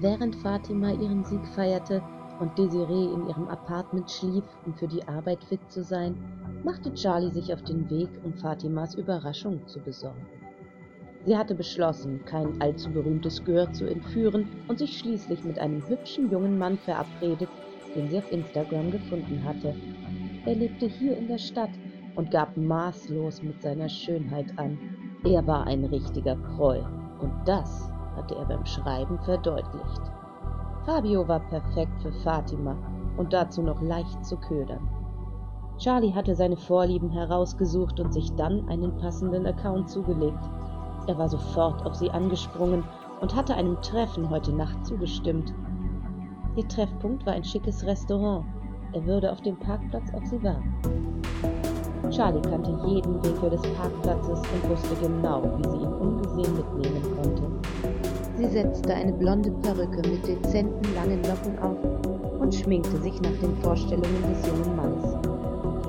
Während Fatima ihren Sieg feierte und Desiree in ihrem Apartment schlief, um für die Arbeit fit zu sein, machte Charlie sich auf den Weg, um Fatimas Überraschung zu besorgen. Sie hatte beschlossen, kein allzu berühmtes Gehör zu entführen und sich schließlich mit einem hübschen jungen Mann verabredet, den sie auf Instagram gefunden hatte. Er lebte hier in der Stadt und gab maßlos mit seiner Schönheit an. Er war ein richtiger Proll und das hatte er beim Schreiben verdeutlicht. Fabio war perfekt für Fatima und dazu noch leicht zu ködern. Charlie hatte seine Vorlieben herausgesucht und sich dann einen passenden Account zugelegt. Er war sofort auf sie angesprungen und hatte einem Treffen heute Nacht zugestimmt. Ihr Treffpunkt war ein schickes Restaurant. Er würde auf dem Parkplatz auf sie warten. Charlie kannte jeden Winkel des Parkplatzes und wusste genau, wie sie ihn ungesehen mitnehmen konnte. Sie setzte eine blonde Perücke mit dezenten langen Locken auf und schminkte sich nach den Vorstellungen des jungen Mannes.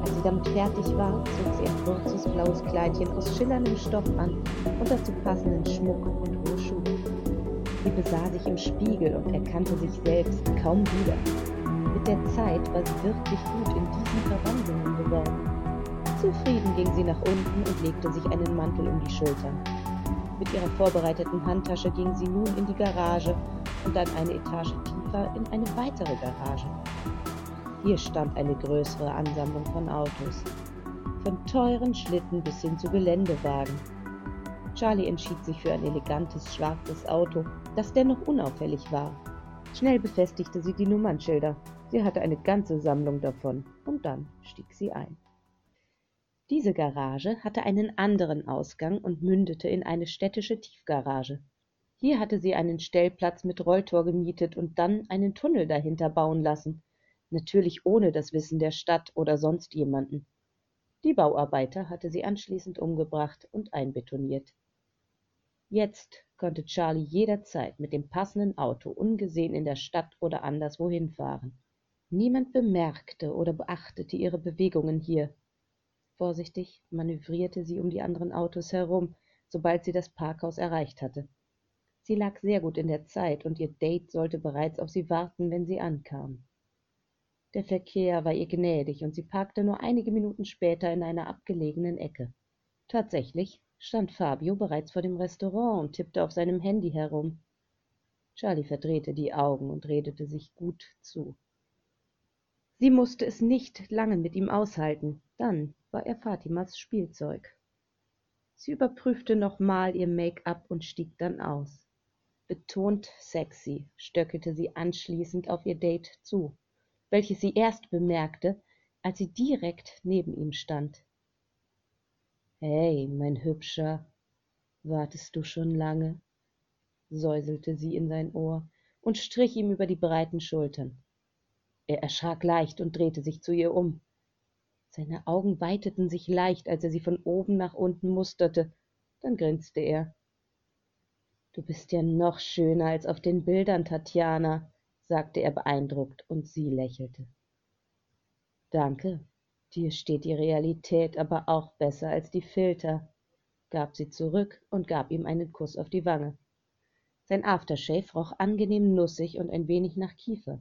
Als sie damit fertig war, zog sie ein kurzes blaues Kleidchen aus schillerndem Stoff an und dazu passenden Schmuck und hohe Schuhe. Sie besah sich im Spiegel und erkannte sich selbst kaum wieder. Mit der Zeit war sie wirklich gut in diesen Verwandlungen geworden. Zufrieden ging sie nach unten und legte sich einen Mantel um die Schultern. Mit ihrer vorbereiteten Handtasche ging sie nun in die Garage und dann eine Etage tiefer in eine weitere Garage. Hier stand eine größere Ansammlung von Autos, von teuren Schlitten bis hin zu Geländewagen. Charlie entschied sich für ein elegantes schwarzes Auto, das dennoch unauffällig war. Schnell befestigte sie die Nummernschilder. Sie hatte eine ganze Sammlung davon und dann stieg sie ein. Diese Garage hatte einen anderen Ausgang und mündete in eine städtische Tiefgarage. Hier hatte sie einen Stellplatz mit Rolltor gemietet und dann einen Tunnel dahinter bauen lassen, natürlich ohne das Wissen der Stadt oder sonst jemanden. Die Bauarbeiter hatte sie anschließend umgebracht und einbetoniert. Jetzt konnte Charlie jederzeit mit dem passenden Auto ungesehen in der Stadt oder anderswohin fahren. Niemand bemerkte oder beachtete ihre Bewegungen hier, Vorsichtig manövrierte sie um die anderen Autos herum, sobald sie das Parkhaus erreicht hatte. Sie lag sehr gut in der Zeit, und ihr Date sollte bereits auf sie warten, wenn sie ankam. Der Verkehr war ihr gnädig, und sie parkte nur einige Minuten später in einer abgelegenen Ecke. Tatsächlich stand Fabio bereits vor dem Restaurant und tippte auf seinem Handy herum. Charlie verdrehte die Augen und redete sich gut zu. Sie musste es nicht lange mit ihm aushalten, dann war er Fatimas Spielzeug. Sie überprüfte nochmal ihr Make-up und stieg dann aus. Betont sexy stöckelte sie anschließend auf ihr Date zu, welches sie erst bemerkte, als sie direkt neben ihm stand. Hey, mein Hübscher, wartest du schon lange? säuselte sie in sein Ohr und strich ihm über die breiten Schultern. Er erschrak leicht und drehte sich zu ihr um. Seine Augen weiteten sich leicht, als er sie von oben nach unten musterte. Dann grinste er. Du bist ja noch schöner als auf den Bildern, Tatjana, sagte er beeindruckt, und sie lächelte. Danke, dir steht die Realität aber auch besser als die Filter, gab sie zurück und gab ihm einen Kuss auf die Wange. Sein Aftershave roch angenehm nussig und ein wenig nach Kiefer.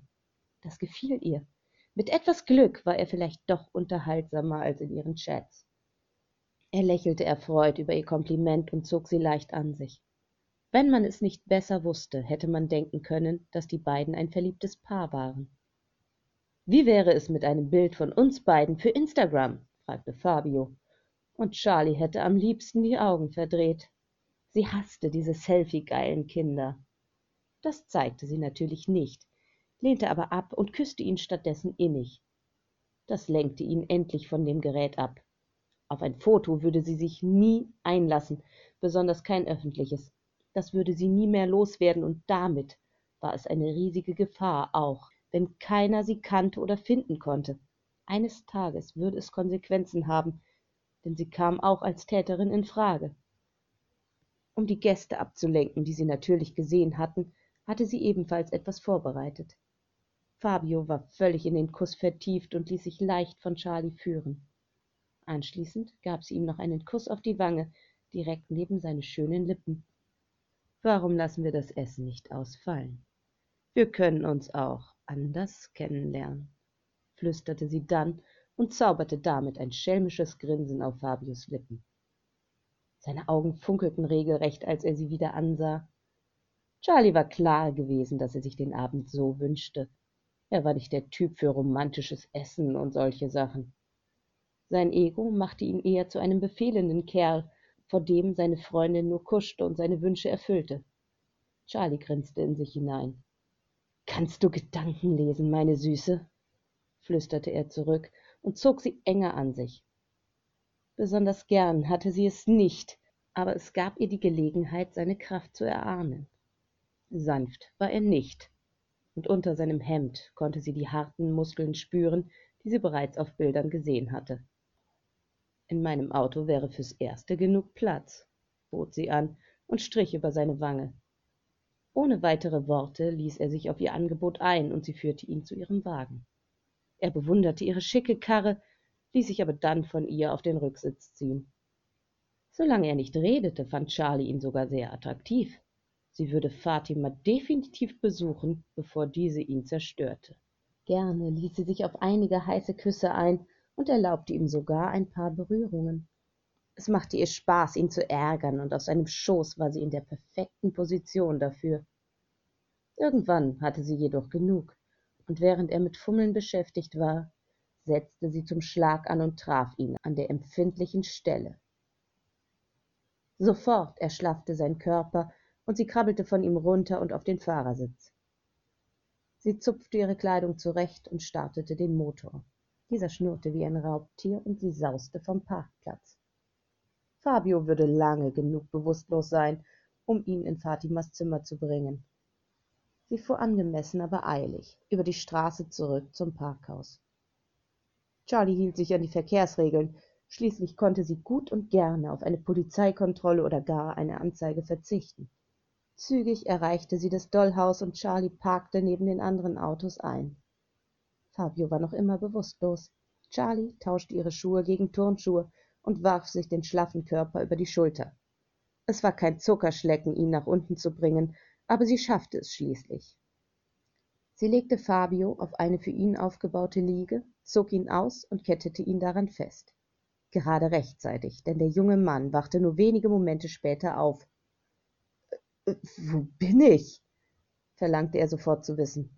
Das gefiel ihr. Mit etwas Glück war er vielleicht doch unterhaltsamer als in ihren Chats. Er lächelte erfreut über ihr Kompliment und zog sie leicht an sich. Wenn man es nicht besser wusste, hätte man denken können, dass die beiden ein verliebtes Paar waren. Wie wäre es mit einem Bild von uns beiden für Instagram? fragte Fabio. Und Charlie hätte am liebsten die Augen verdreht. Sie hasste diese selfie-geilen Kinder. Das zeigte sie natürlich nicht, lehnte aber ab und küsste ihn stattdessen innig. Das lenkte ihn endlich von dem Gerät ab. Auf ein Foto würde sie sich nie einlassen, besonders kein öffentliches. Das würde sie nie mehr loswerden, und damit war es eine riesige Gefahr auch, wenn keiner sie kannte oder finden konnte. Eines Tages würde es Konsequenzen haben, denn sie kam auch als Täterin in Frage. Um die Gäste abzulenken, die sie natürlich gesehen hatten, hatte sie ebenfalls etwas vorbereitet. Fabio war völlig in den Kuss vertieft und ließ sich leicht von Charlie führen. Anschließend gab sie ihm noch einen Kuss auf die Wange, direkt neben seine schönen Lippen. Warum lassen wir das Essen nicht ausfallen? Wir können uns auch anders kennenlernen, flüsterte sie dann und zauberte damit ein schelmisches Grinsen auf Fabius Lippen. Seine Augen funkelten regelrecht, als er sie wieder ansah. Charlie war klar gewesen, dass er sich den Abend so wünschte. Er war nicht der Typ für romantisches Essen und solche Sachen. Sein Ego machte ihn eher zu einem befehlenden Kerl, vor dem seine Freundin nur kuschte und seine Wünsche erfüllte. Charlie grinste in sich hinein. Kannst du Gedanken lesen, meine Süße? flüsterte er zurück und zog sie enger an sich. Besonders gern hatte sie es nicht, aber es gab ihr die Gelegenheit, seine Kraft zu erahnen. Sanft war er nicht, und unter seinem Hemd konnte sie die harten Muskeln spüren, die sie bereits auf Bildern gesehen hatte. In meinem Auto wäre fürs Erste genug Platz, bot sie an und strich über seine Wange. Ohne weitere Worte ließ er sich auf ihr Angebot ein, und sie führte ihn zu ihrem Wagen. Er bewunderte ihre schicke Karre, ließ sich aber dann von ihr auf den Rücksitz ziehen. Solange er nicht redete, fand Charlie ihn sogar sehr attraktiv. Sie würde Fatima definitiv besuchen, bevor diese ihn zerstörte. Gerne ließ sie sich auf einige heiße Küsse ein und erlaubte ihm sogar ein paar Berührungen. Es machte ihr Spaß, ihn zu ärgern, und auf seinem Schoß war sie in der perfekten Position dafür. Irgendwann hatte sie jedoch genug, und während er mit Fummeln beschäftigt war, setzte sie zum Schlag an und traf ihn an der empfindlichen Stelle. Sofort erschlaffte sein Körper und sie krabbelte von ihm runter und auf den Fahrersitz. Sie zupfte ihre Kleidung zurecht und startete den Motor. Dieser schnurrte wie ein Raubtier und sie sauste vom Parkplatz. Fabio würde lange genug bewußtlos sein, um ihn in Fatimas Zimmer zu bringen. Sie fuhr angemessen, aber eilig über die Straße zurück zum Parkhaus. Charlie hielt sich an die Verkehrsregeln, schließlich konnte sie gut und gerne auf eine Polizeikontrolle oder gar eine Anzeige verzichten. Zügig erreichte sie das Dollhaus und Charlie parkte neben den anderen Autos ein. Fabio war noch immer bewußtlos. Charlie tauschte ihre Schuhe gegen Turnschuhe und warf sich den schlaffen Körper über die Schulter. Es war kein Zuckerschlecken, ihn nach unten zu bringen, aber sie schaffte es schließlich. Sie legte Fabio auf eine für ihn aufgebaute Liege, zog ihn aus und kettete ihn daran fest. Gerade rechtzeitig, denn der junge Mann wachte nur wenige Momente später auf. Wo bin ich? verlangte er sofort zu wissen.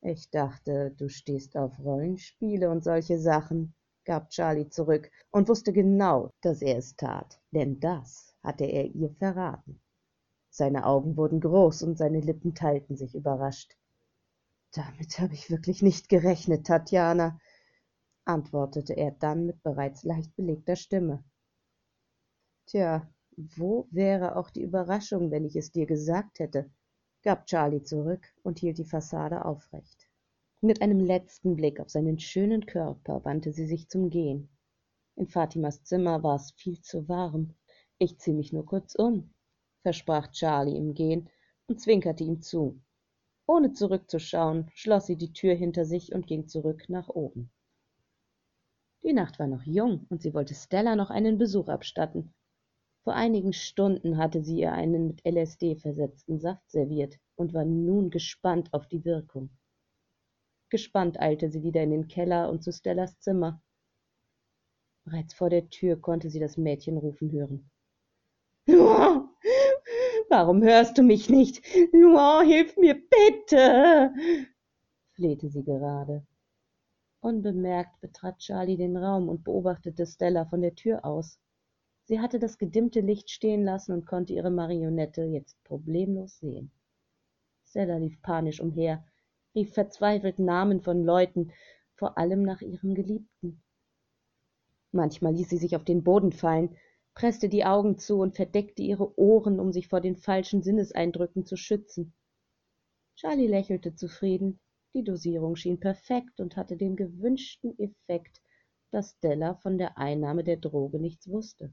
Ich dachte, du stehst auf Rollenspiele und solche Sachen, gab Charlie zurück und wusste genau, dass er es tat, denn das hatte er ihr verraten. Seine Augen wurden groß und seine Lippen teilten sich überrascht. Damit habe ich wirklich nicht gerechnet, Tatjana, antwortete er dann mit bereits leicht belegter Stimme. Tja, wo wäre auch die Überraschung, wenn ich es dir gesagt hätte, gab Charlie zurück und hielt die Fassade aufrecht. Mit einem letzten Blick auf seinen schönen Körper wandte sie sich zum Gehen. In Fatimas Zimmer war es viel zu warm. Ich zieh mich nur kurz um, versprach Charlie im Gehen und zwinkerte ihm zu. Ohne zurückzuschauen, schloss sie die Tür hinter sich und ging zurück nach oben. Die Nacht war noch jung und sie wollte Stella noch einen Besuch abstatten. Vor einigen Stunden hatte sie ihr einen mit LSD versetzten Saft serviert und war nun gespannt auf die Wirkung. Gespannt eilte sie wieder in den Keller und zu Stellas Zimmer. Bereits vor der Tür konnte sie das Mädchen rufen hören. Luan, warum hörst du mich nicht? Luan, hilf mir bitte, flehte sie gerade. Unbemerkt betrat Charlie den Raum und beobachtete Stella von der Tür aus. Sie hatte das gedimmte Licht stehen lassen und konnte ihre Marionette jetzt problemlos sehen. Stella lief panisch umher, rief verzweifelt Namen von Leuten, vor allem nach ihrem Geliebten. Manchmal ließ sie sich auf den Boden fallen, presste die Augen zu und verdeckte ihre Ohren, um sich vor den falschen Sinneseindrücken zu schützen. Charlie lächelte zufrieden. Die Dosierung schien perfekt und hatte den gewünschten Effekt, dass Stella von der Einnahme der Droge nichts wusste.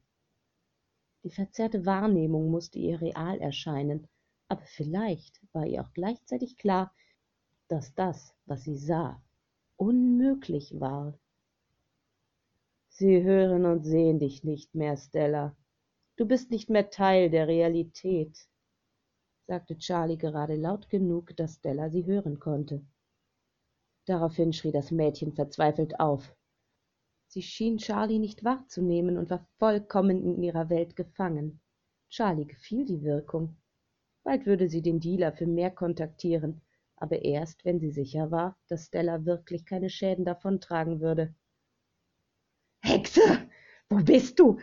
Die verzerrte Wahrnehmung musste ihr real erscheinen, aber vielleicht war ihr auch gleichzeitig klar, dass das, was sie sah, unmöglich war. Sie hören und sehen dich nicht mehr, Stella. Du bist nicht mehr Teil der Realität. sagte Charlie gerade laut genug, dass Stella sie hören konnte. Daraufhin schrie das Mädchen verzweifelt auf. Sie schien Charlie nicht wahrzunehmen und war vollkommen in ihrer Welt gefangen. Charlie gefiel die Wirkung. Bald würde sie den Dealer für mehr kontaktieren, aber erst, wenn sie sicher war, dass Stella wirklich keine Schäden davontragen würde. Hexe, wo bist du?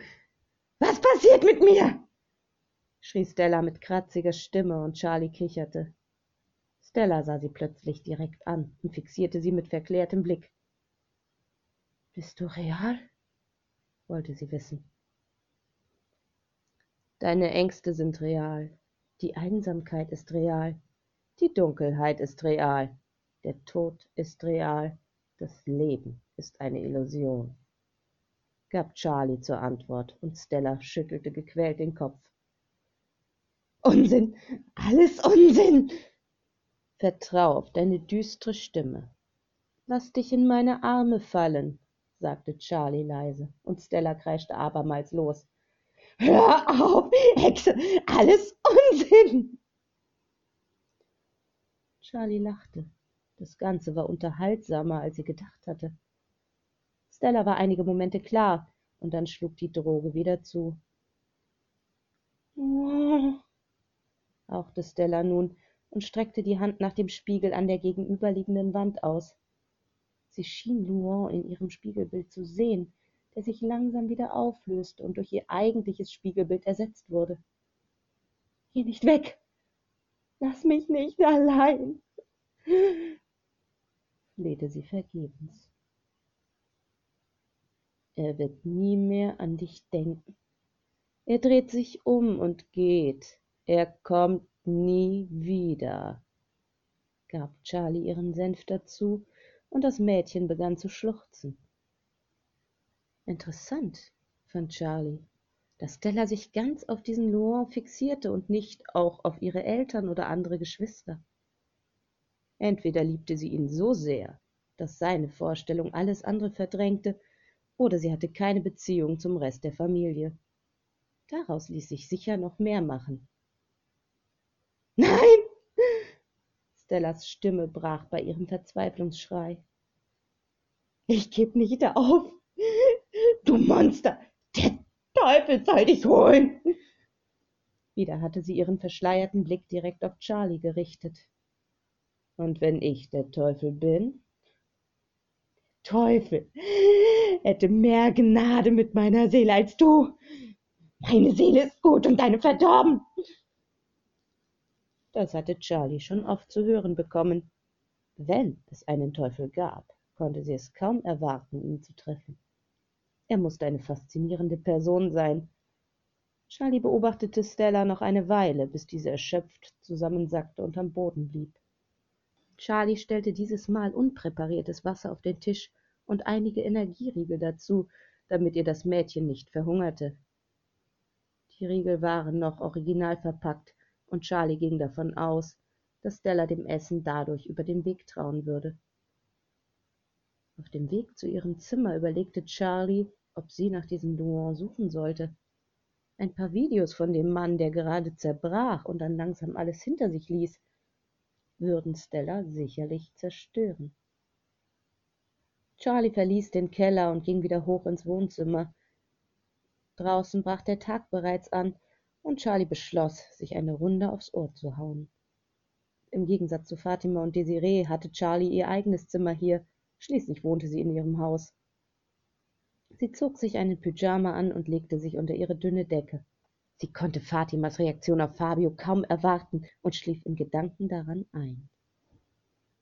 Was passiert mit mir? schrie Stella mit kratziger Stimme und Charlie kicherte. Stella sah sie plötzlich direkt an und fixierte sie mit verklärtem Blick. Bist du real? wollte sie wissen. Deine Ängste sind real, die Einsamkeit ist real, die Dunkelheit ist real, der Tod ist real, das Leben ist eine Illusion, gab Charlie zur Antwort, und Stella schüttelte gequält den Kopf. Unsinn, alles Unsinn. Vertrau auf deine düstre Stimme. Lass dich in meine Arme fallen, sagte Charlie leise, und Stella kreischte abermals los. Hör auf, Hexe, alles Unsinn. Charlie lachte. Das Ganze war unterhaltsamer, als sie gedacht hatte. Stella war einige Momente klar, und dann schlug die Droge wieder zu. Oh, hauchte Stella nun und streckte die Hand nach dem Spiegel an der gegenüberliegenden Wand aus. Sie schien Luan in ihrem Spiegelbild zu sehen, der sich langsam wieder auflöste und durch ihr eigentliches Spiegelbild ersetzt wurde. Geh nicht weg! Lass mich nicht allein! flehte sie vergebens. Er wird nie mehr an dich denken. Er dreht sich um und geht. Er kommt nie wieder, gab Charlie ihren Senf dazu, und das Mädchen begann zu schluchzen. Interessant, fand Charlie, dass Stella sich ganz auf diesen Luan fixierte und nicht auch auf ihre Eltern oder andere Geschwister. Entweder liebte sie ihn so sehr, dass seine Vorstellung alles andere verdrängte, oder sie hatte keine Beziehung zum Rest der Familie. Daraus ließ sich sicher noch mehr machen. Nein! Stellas Stimme brach bei ihrem Verzweiflungsschrei. Ich geb nicht auf. Du Monster! Der Teufel soll dich holen! Wieder hatte sie ihren verschleierten Blick direkt auf Charlie gerichtet. Und wenn ich der Teufel bin? Teufel hätte mehr Gnade mit meiner Seele als du. Meine Seele ist gut und deine verdorben. Das hatte Charlie schon oft zu hören bekommen. Wenn es einen Teufel gab, konnte sie es kaum erwarten, ihn zu treffen. Er musste eine faszinierende Person sein. Charlie beobachtete Stella noch eine Weile, bis diese erschöpft zusammensackte und am Boden blieb. Charlie stellte dieses Mal unpräpariertes Wasser auf den Tisch und einige Energieriegel dazu, damit ihr das Mädchen nicht verhungerte. Die Riegel waren noch original verpackt, und Charlie ging davon aus, dass Stella dem Essen dadurch über den Weg trauen würde. Auf dem Weg zu ihrem Zimmer überlegte Charlie, ob sie nach diesem Luan suchen sollte. Ein paar Videos von dem Mann, der gerade zerbrach und dann langsam alles hinter sich ließ, würden Stella sicherlich zerstören. Charlie verließ den Keller und ging wieder hoch ins Wohnzimmer. Draußen brach der Tag bereits an, und Charlie beschloss, sich eine Runde aufs Ohr zu hauen. Im Gegensatz zu Fatima und Desiree hatte Charlie ihr eigenes Zimmer hier, schließlich wohnte sie in ihrem Haus. Sie zog sich einen Pyjama an und legte sich unter ihre dünne Decke. Sie konnte Fatimas Reaktion auf Fabio kaum erwarten und schlief in Gedanken daran ein.